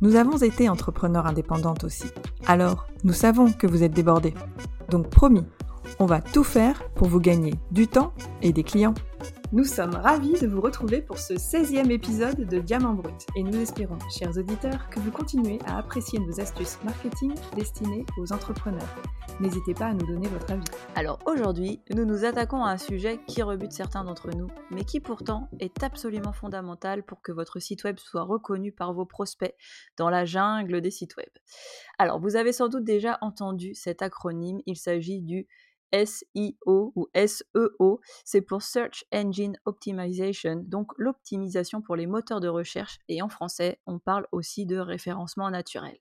Nous avons été entrepreneurs indépendantes aussi. Alors, nous savons que vous êtes débordés. Donc promis, on va tout faire pour vous gagner du temps et des clients. Nous sommes ravis de vous retrouver pour ce 16e épisode de Diamant Brut et nous espérons, chers auditeurs, que vous continuez à apprécier nos astuces marketing destinées aux entrepreneurs. N'hésitez pas à nous donner votre avis. Alors aujourd'hui, nous nous attaquons à un sujet qui rebute certains d'entre nous, mais qui pourtant est absolument fondamental pour que votre site web soit reconnu par vos prospects dans la jungle des sites web. Alors vous avez sans doute déjà entendu cet acronyme, il s'agit du SEO ou SEO, c'est pour Search Engine Optimization, donc l'optimisation pour les moteurs de recherche, et en français, on parle aussi de référencement naturel.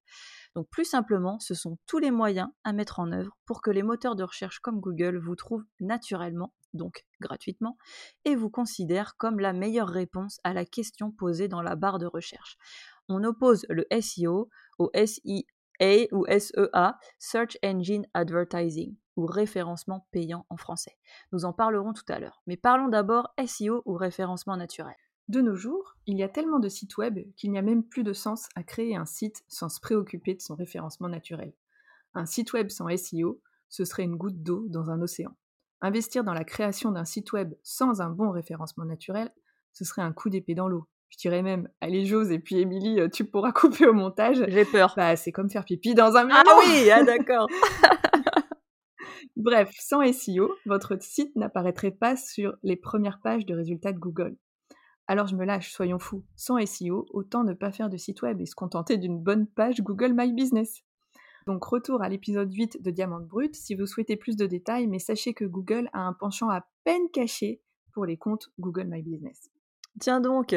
Donc plus simplement, ce sont tous les moyens à mettre en œuvre pour que les moteurs de recherche comme Google vous trouvent naturellement, donc gratuitement, et vous considèrent comme la meilleure réponse à la question posée dans la barre de recherche. On oppose le SEO au SEA ou SEA, Search Engine Advertising ou référencement payant en français. Nous en parlerons tout à l'heure. Mais parlons d'abord SEO ou référencement naturel. De nos jours, il y a tellement de sites web qu'il n'y a même plus de sens à créer un site sans se préoccuper de son référencement naturel. Un site web sans SEO, ce serait une goutte d'eau dans un océan. Investir dans la création d'un site web sans un bon référencement naturel, ce serait un coup d'épée dans l'eau. Je dirais même, allez Jose et puis Émilie, tu pourras couper au montage. J'ai peur. Bah, c'est comme faire pipi dans un Ah oui, ah d'accord. Bref, sans SEO, votre site n'apparaîtrait pas sur les premières pages de résultats de Google. Alors je me lâche, soyons fous. Sans SEO, autant ne pas faire de site web et se contenter d'une bonne page Google My Business. Donc retour à l'épisode 8 de Diamant Brut si vous souhaitez plus de détails, mais sachez que Google a un penchant à peine caché pour les comptes Google My Business. Tiens donc.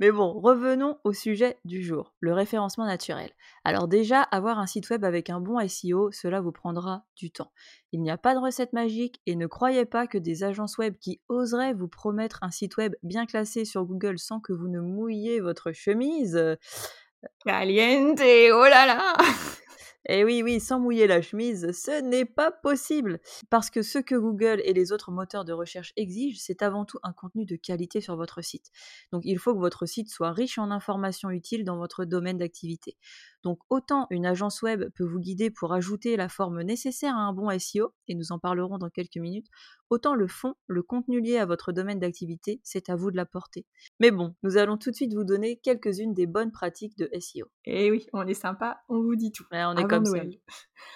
Mais bon, revenons au sujet du jour, le référencement naturel. Alors déjà, avoir un site web avec un bon SEO, cela vous prendra du temps. Il n'y a pas de recette magique et ne croyez pas que des agences web qui oseraient vous promettre un site web bien classé sur Google sans que vous ne mouilliez votre chemise. Caliente, oh là là et eh oui, oui, sans mouiller la chemise, ce n'est pas possible. Parce que ce que Google et les autres moteurs de recherche exigent, c'est avant tout un contenu de qualité sur votre site. Donc il faut que votre site soit riche en informations utiles dans votre domaine d'activité. Donc autant une agence web peut vous guider pour ajouter la forme nécessaire à un bon SEO, et nous en parlerons dans quelques minutes, autant le fond, le contenu lié à votre domaine d'activité, c'est à vous de l'apporter. Mais bon, nous allons tout de suite vous donner quelques-unes des bonnes pratiques de SEO. Eh oui, on est sympa, on vous dit tout. on est comme Noël.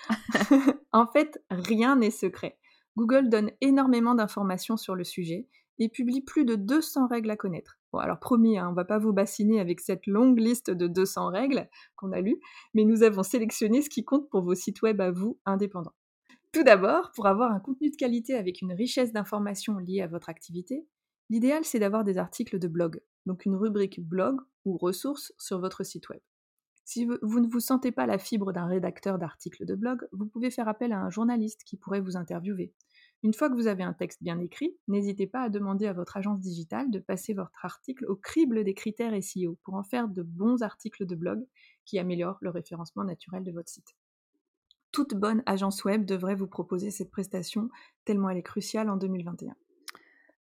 en fait, rien n'est secret. Google donne énormément d'informations sur le sujet et publie plus de 200 règles à connaître. Alors promis, hein, on va pas vous bassiner avec cette longue liste de 200 règles qu'on a lues, mais nous avons sélectionné ce qui compte pour vos sites web à vous indépendants. Tout d'abord, pour avoir un contenu de qualité avec une richesse d'informations liées à votre activité, l'idéal c'est d'avoir des articles de blog, donc une rubrique blog ou ressources sur votre site web. Si vous ne vous sentez pas la fibre d'un rédacteur d'articles de blog, vous pouvez faire appel à un journaliste qui pourrait vous interviewer. Une fois que vous avez un texte bien écrit, n'hésitez pas à demander à votre agence digitale de passer votre article au crible des critères SEO pour en faire de bons articles de blog qui améliorent le référencement naturel de votre site. Toute bonne agence web devrait vous proposer cette prestation tellement elle est cruciale en 2021.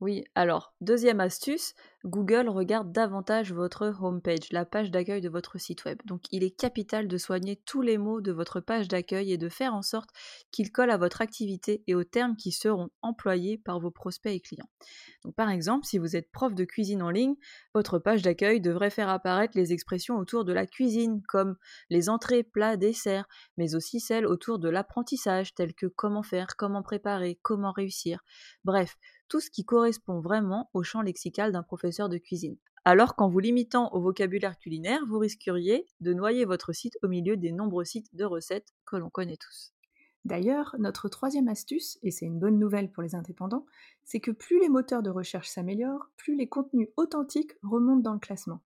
Oui, alors, deuxième astuce, Google regarde davantage votre homepage, la page d'accueil de votre site web. Donc il est capital de soigner tous les mots de votre page d'accueil et de faire en sorte qu'ils collent à votre activité et aux termes qui seront employés par vos prospects et clients. Par exemple, si vous êtes prof de cuisine en ligne, votre page d'accueil devrait faire apparaître les expressions autour de la cuisine, comme les entrées, plats, desserts, mais aussi celles autour de l'apprentissage, telles que comment faire, comment préparer, comment réussir. Bref, qui correspond vraiment au champ lexical d'un professeur de cuisine. Alors qu'en vous limitant au vocabulaire culinaire, vous risqueriez de noyer votre site au milieu des nombreux sites de recettes que l'on connaît tous. D'ailleurs, notre troisième astuce, et c'est une bonne nouvelle pour les indépendants, c'est que plus les moteurs de recherche s'améliorent, plus les contenus authentiques remontent dans le classement.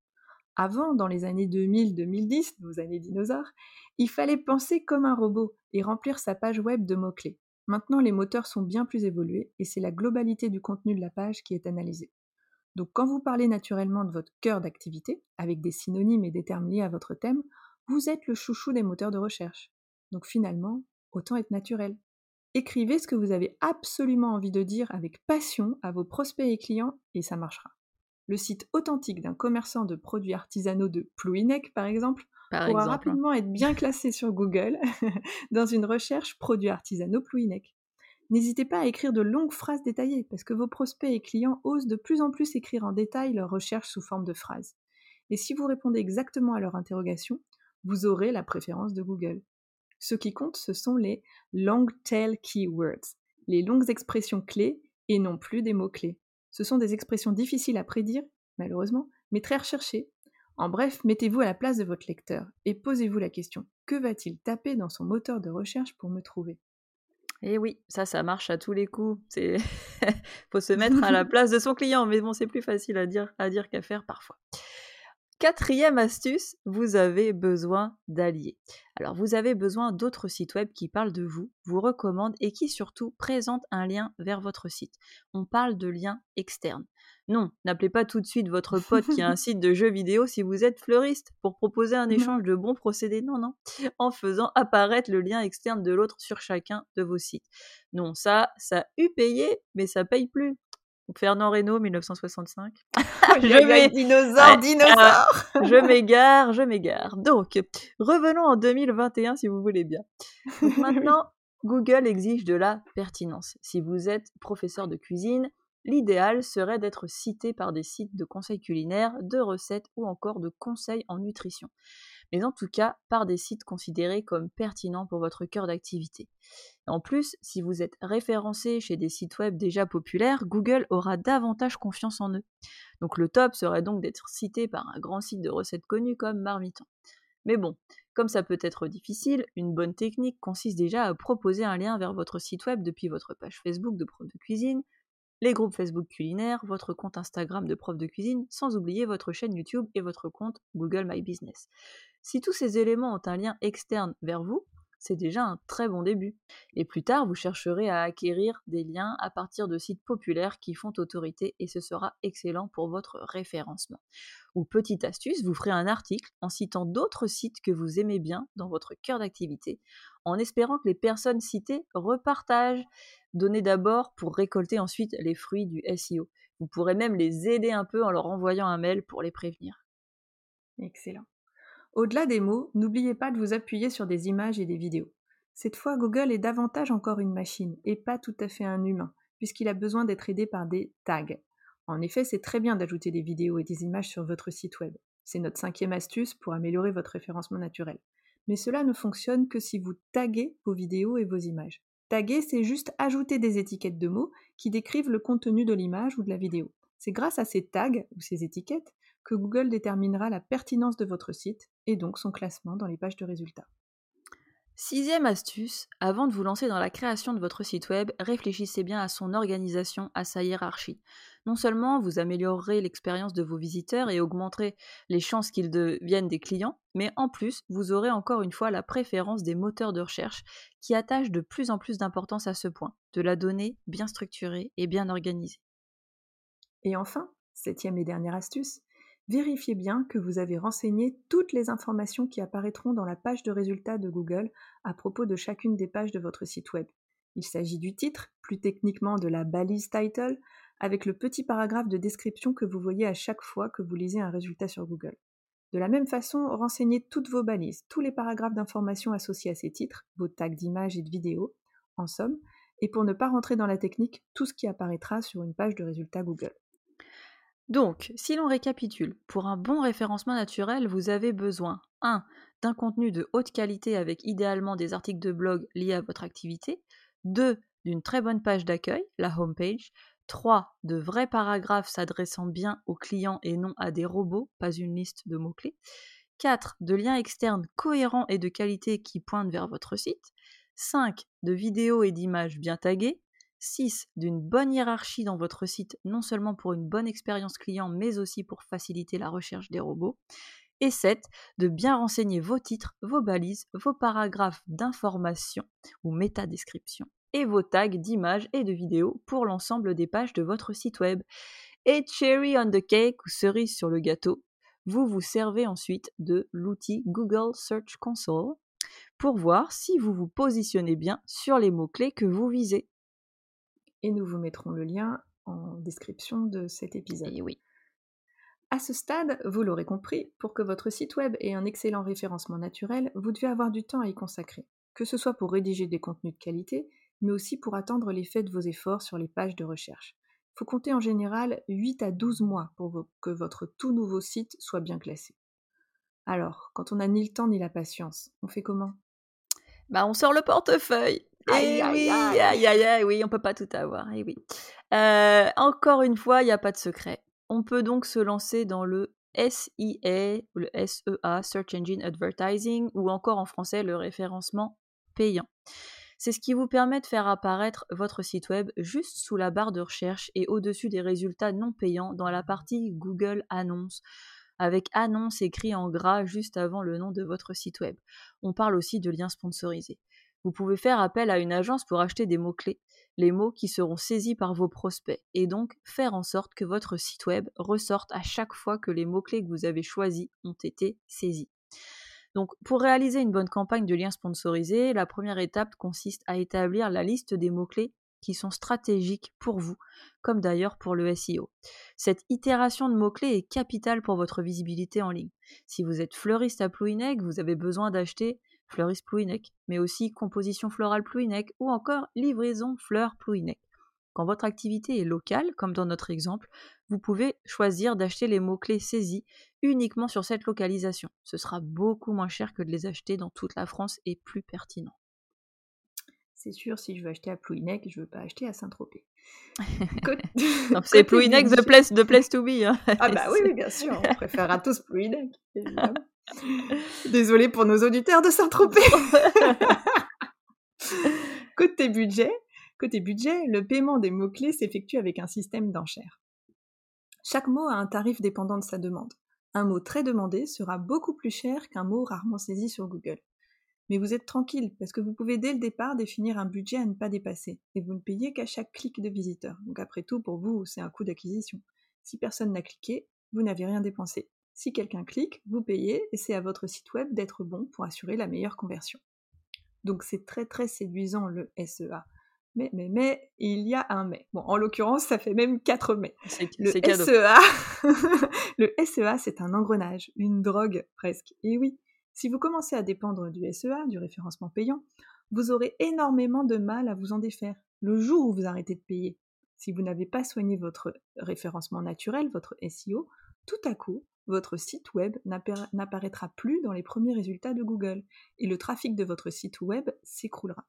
Avant, dans les années 2000-2010, nos années dinosaures, il fallait penser comme un robot et remplir sa page web de mots-clés. Maintenant, les moteurs sont bien plus évolués et c'est la globalité du contenu de la page qui est analysée. Donc quand vous parlez naturellement de votre cœur d'activité, avec des synonymes et des termes liés à votre thème, vous êtes le chouchou des moteurs de recherche. Donc finalement, autant être naturel. Écrivez ce que vous avez absolument envie de dire avec passion à vos prospects et clients et ça marchera. Le site authentique d'un commerçant de produits artisanaux de Plouinec, par exemple, pourra hein. rapidement être bien classé sur Google dans une recherche produits artisanaux Plouinec. N'hésitez pas à écrire de longues phrases détaillées, parce que vos prospects et clients osent de plus en plus écrire en détail leurs recherches sous forme de phrases. Et si vous répondez exactement à leur interrogation, vous aurez la préférence de Google. Ce qui compte, ce sont les long tail keywords, les longues expressions clés et non plus des mots-clés. Ce sont des expressions difficiles à prédire, malheureusement, mais très recherchées. En bref, mettez-vous à la place de votre lecteur et posez-vous la question que va-t-il taper dans son moteur de recherche pour me trouver? Eh oui, ça, ça marche à tous les coups. C'est faut se mettre à la place de son client, mais bon, c'est plus facile à dire, à dire qu'à faire parfois. Quatrième astuce, vous avez besoin d'alliés. Alors vous avez besoin d'autres sites web qui parlent de vous, vous recommandent et qui surtout présentent un lien vers votre site. On parle de liens externes. Non, n'appelez pas tout de suite votre pote qui a un site de jeux vidéo si vous êtes fleuriste pour proposer un échange de bons procédés. Non, non, en faisant apparaître le lien externe de l'autre sur chacun de vos sites. Non, ça, ça eut payé, mais ça paye plus. Fernand Reynaud, 1965. je dinosaure, dinosaure. je m'égare, je m'égare. Donc, revenons en 2021 si vous voulez bien. maintenant, Google exige de la pertinence. Si vous êtes professeur de cuisine, l'idéal serait d'être cité par des sites de conseils culinaires, de recettes ou encore de conseils en nutrition mais en tout cas par des sites considérés comme pertinents pour votre cœur d'activité. En plus, si vous êtes référencé chez des sites web déjà populaires, Google aura davantage confiance en eux. Donc le top serait donc d'être cité par un grand site de recettes connu comme Marmiton. Mais bon, comme ça peut être difficile, une bonne technique consiste déjà à proposer un lien vers votre site web depuis votre page Facebook de prof de cuisine, les groupes Facebook culinaires, votre compte Instagram de prof de cuisine, sans oublier votre chaîne YouTube et votre compte Google My Business. Si tous ces éléments ont un lien externe vers vous, c'est déjà un très bon début. Et plus tard, vous chercherez à acquérir des liens à partir de sites populaires qui font autorité et ce sera excellent pour votre référencement. Ou petite astuce, vous ferez un article en citant d'autres sites que vous aimez bien dans votre cœur d'activité, en espérant que les personnes citées repartagent. Donnez d'abord pour récolter ensuite les fruits du SEO. Vous pourrez même les aider un peu en leur envoyant un mail pour les prévenir. Excellent. Au-delà des mots, n'oubliez pas de vous appuyer sur des images et des vidéos. Cette fois, Google est davantage encore une machine et pas tout à fait un humain, puisqu'il a besoin d'être aidé par des tags. En effet, c'est très bien d'ajouter des vidéos et des images sur votre site web. C'est notre cinquième astuce pour améliorer votre référencement naturel. Mais cela ne fonctionne que si vous taguez vos vidéos et vos images. Taguer, c'est juste ajouter des étiquettes de mots qui décrivent le contenu de l'image ou de la vidéo. C'est grâce à ces tags ou ces étiquettes que Google déterminera la pertinence de votre site et donc son classement dans les pages de résultats. Sixième astuce, avant de vous lancer dans la création de votre site web, réfléchissez bien à son organisation, à sa hiérarchie. Non seulement vous améliorerez l'expérience de vos visiteurs et augmenterez les chances qu'ils deviennent des clients, mais en plus, vous aurez encore une fois la préférence des moteurs de recherche qui attachent de plus en plus d'importance à ce point, de la donnée bien structurée et bien organisée. Et enfin, septième et dernière astuce, vérifiez bien que vous avez renseigné toutes les informations qui apparaîtront dans la page de résultats de Google à propos de chacune des pages de votre site web. Il s'agit du titre, plus techniquement de la balise title, avec le petit paragraphe de description que vous voyez à chaque fois que vous lisez un résultat sur Google. De la même façon, renseignez toutes vos balises, tous les paragraphes d'informations associés à ces titres, vos tags d'images et de vidéos, en somme, et pour ne pas rentrer dans la technique, tout ce qui apparaîtra sur une page de résultats Google. Donc, si l'on récapitule, pour un bon référencement naturel, vous avez besoin 1. d'un contenu de haute qualité avec idéalement des articles de blog liés à votre activité, 2. d'une très bonne page d'accueil, la homepage, 3. de vrais paragraphes s'adressant bien aux clients et non à des robots, pas une liste de mots-clés, 4. de liens externes cohérents et de qualité qui pointent vers votre site, 5. de vidéos et d'images bien taguées, 6. D'une bonne hiérarchie dans votre site, non seulement pour une bonne expérience client, mais aussi pour faciliter la recherche des robots. Et 7. De bien renseigner vos titres, vos balises, vos paragraphes d'information ou métadescription et vos tags d'images et de vidéos pour l'ensemble des pages de votre site web. Et cherry on the cake ou cerise sur le gâteau, vous vous servez ensuite de l'outil Google Search Console pour voir si vous vous positionnez bien sur les mots-clés que vous visez. Et nous vous mettrons le lien en description de cet épisode. Et oui. À ce stade, vous l'aurez compris, pour que votre site web ait un excellent référencement naturel, vous devez avoir du temps à y consacrer, que ce soit pour rédiger des contenus de qualité, mais aussi pour attendre l'effet de vos efforts sur les pages de recherche. Il faut compter en général 8 à 12 mois pour que votre tout nouveau site soit bien classé. Alors, quand on n'a ni le temps ni la patience, on fait comment? Bah, on sort le portefeuille. Aïe, Eh aïe, oui, aïe. aïe, aïe, aïe, oui, on peut pas tout avoir. Eh oui. Euh, encore une fois, il n'y a pas de secret. On peut donc se lancer dans le SIA, ou le SEA, Search Engine Advertising, ou encore en français le référencement payant. C'est ce qui vous permet de faire apparaître votre site web juste sous la barre de recherche et au-dessus des résultats non payants dans la partie Google Annonces, avec annonce écrit en gras juste avant le nom de votre site web. On parle aussi de liens sponsorisés. Vous pouvez faire appel à une agence pour acheter des mots-clés, les mots qui seront saisis par vos prospects, et donc faire en sorte que votre site web ressorte à chaque fois que les mots-clés que vous avez choisis ont été saisis. Donc, pour réaliser une bonne campagne de liens sponsorisés, la première étape consiste à établir la liste des mots-clés qui sont stratégiques pour vous, comme d'ailleurs pour le SEO. Cette itération de mots-clés est capitale pour votre visibilité en ligne. Si vous êtes fleuriste à Plouhinec, vous avez besoin d'acheter fleuriste Plouhinec, mais aussi composition florale Plouhinec ou encore livraison fleurs Plouhinec. Quand votre activité est locale, comme dans notre exemple, vous pouvez choisir d'acheter les mots-clés saisis uniquement sur cette localisation. Ce sera beaucoup moins cher que de les acheter dans toute la France et plus pertinent. C'est sûr, si je veux acheter à Plouhinec, je veux pas acheter à Saint-Tropez. C'est Plouhinec the place, the place to be. hein. Ah bah oui, oui, bien sûr, on préférera tous Plouhinec, évidemment. Désolée pour nos auditeurs de Saint-Tropez. côté budget, côté budget, le paiement des mots-clés s'effectue avec un système d'enchères. Chaque mot a un tarif dépendant de sa demande. Un mot très demandé sera beaucoup plus cher qu'un mot rarement saisi sur Google. Mais vous êtes tranquille parce que vous pouvez dès le départ définir un budget à ne pas dépasser et vous ne payez qu'à chaque clic de visiteur. Donc après tout, pour vous, c'est un coût d'acquisition. Si personne n'a cliqué, vous n'avez rien dépensé. Si quelqu'un clique, vous payez et c'est à votre site web d'être bon pour assurer la meilleure conversion. Donc c'est très très séduisant le SEA. Mais, mais, mais, il y a un mais. Bon, en l'occurrence, ça fait même 4 mais. Le. SEA, le SEA, c'est un engrenage, une drogue presque. Et oui, si vous commencez à dépendre du SEA, du référencement payant, vous aurez énormément de mal à vous en défaire le jour où vous arrêtez de payer. Si vous n'avez pas soigné votre référencement naturel, votre SEO, tout à coup, votre site web n'appara- n'apparaîtra plus dans les premiers résultats de Google et le trafic de votre site web s'écroulera.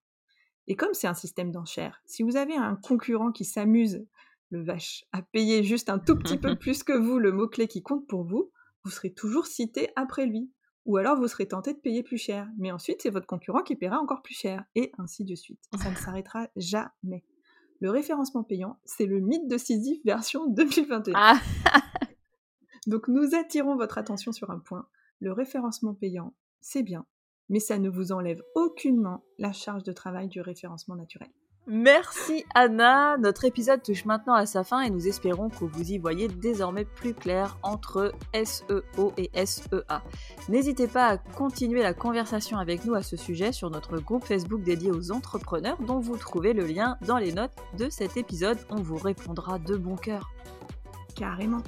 Et comme c'est un système d'enchères, si vous avez un concurrent qui s'amuse, le vache, à payer juste un tout petit peu plus que vous le mot-clé qui compte pour vous, vous serez toujours cité après lui. Ou alors vous serez tenté de payer plus cher. Mais ensuite, c'est votre concurrent qui paiera encore plus cher. Et ainsi de suite. Ça ne s'arrêtera jamais. Le référencement payant, c'est le mythe de Sisyphe version 2021. Ah, Donc nous attirons votre attention sur un point. Le référencement payant, c'est bien, mais ça ne vous enlève aucunement la charge de travail du référencement naturel. Merci Anna. Notre épisode touche maintenant à sa fin et nous espérons que vous y voyez désormais plus clair entre SEO et SEA. N'hésitez pas à continuer la conversation avec nous à ce sujet sur notre groupe Facebook dédié aux entrepreneurs dont vous trouvez le lien dans les notes de cet épisode. On vous répondra de bon cœur. Carrément.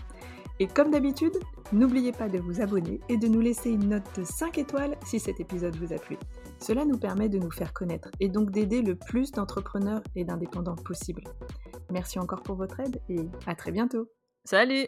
Et comme d'habitude, n'oubliez pas de vous abonner et de nous laisser une note de 5 étoiles si cet épisode vous a plu. Cela nous permet de nous faire connaître et donc d'aider le plus d'entrepreneurs et d'indépendants possible. Merci encore pour votre aide et à très bientôt. Salut